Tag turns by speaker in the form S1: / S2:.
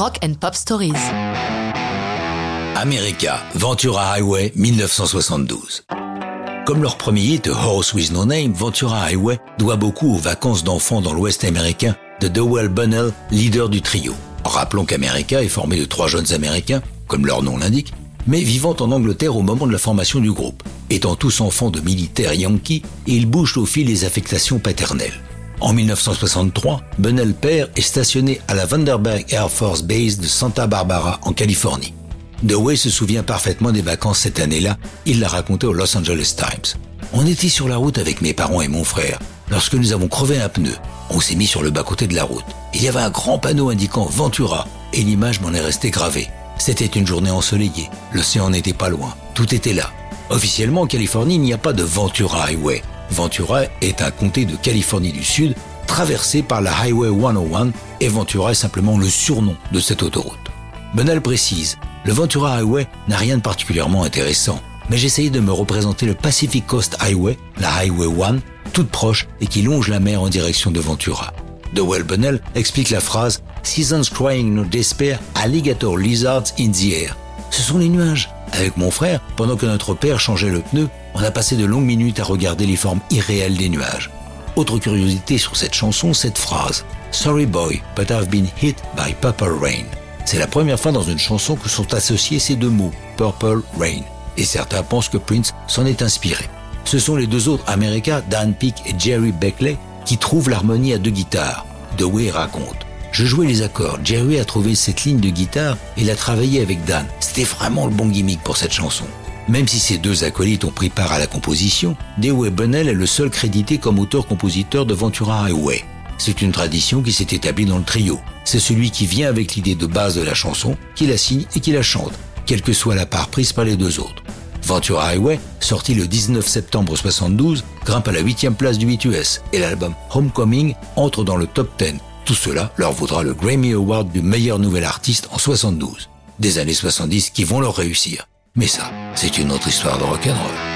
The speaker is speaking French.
S1: Rock and Pop Stories.
S2: America, Ventura Highway, 1972. Comme leur premier hit, Horse with No Name, Ventura Highway doit beaucoup aux vacances d'enfants dans l'Ouest américain de Dowell Bunnell, leader du trio. Rappelons qu'America est formé de trois jeunes Américains, comme leur nom l'indique, mais vivant en Angleterre au moment de la formation du groupe. Étant tous enfants de militaires yankees, ils bougent au fil des affectations paternelles. En 1963, Bunnell père est stationné à la Vanderberg Air Force Base de Santa Barbara en Californie. Dewey se souvient parfaitement des vacances cette année-là, il l'a raconté au Los Angeles Times. On était sur la route avec mes parents et mon frère. Lorsque nous avons crevé un pneu, on s'est mis sur le bas-côté de la route. Il y avait un grand panneau indiquant Ventura et l'image m'en est restée gravée. C'était une journée ensoleillée, l'océan n'était pas loin, tout était là. Officiellement en Californie, il n'y a pas de Ventura Highway. Ventura est un comté de Californie du Sud traversé par la Highway 101 et Ventura est simplement le surnom de cette autoroute. Benel précise, le Ventura Highway n'a rien de particulièrement intéressant, mais j'essayais de me représenter le Pacific Coast Highway, la Highway 1, toute proche et qui longe la mer en direction de Ventura. Dewell Bunnell explique la phrase Seasons crying no despair, alligator lizards in the air. Ce sont les nuages. Avec mon frère, pendant que notre père changeait le pneu, on a passé de longues minutes à regarder les formes irréelles des nuages. Autre curiosité sur cette chanson, cette phrase Sorry boy, but I've been hit by purple rain. C'est la première fois dans une chanson que sont associés ces deux mots, Purple Rain. Et certains pensent que Prince s'en est inspiré. Ce sont les deux autres Américains, Dan Peake et Jerry Beckley, qui trouvent l'harmonie à deux guitares. Dewey raconte. Je jouais les accords. Jerry a trouvé cette ligne de guitare et l'a travaillé avec Dan. C'était vraiment le bon gimmick pour cette chanson. Même si ces deux acolytes ont pris part à la composition, Dewey Bunnell est le seul crédité comme auteur-compositeur de Ventura Highway. C'est une tradition qui s'est établie dans le trio. C'est celui qui vient avec l'idée de base de la chanson, qui la signe et qui la chante, quelle que soit la part prise par les deux autres. Ventura Highway, sorti le 19 septembre 72, grimpe à la huitième place du 8 US et l'album Homecoming entre dans le top 10. Tout cela leur vaudra le Grammy Award du meilleur nouvel artiste en 72. Des années 70 qui vont leur réussir. Mais ça, c'est une autre histoire de rock'n'roll.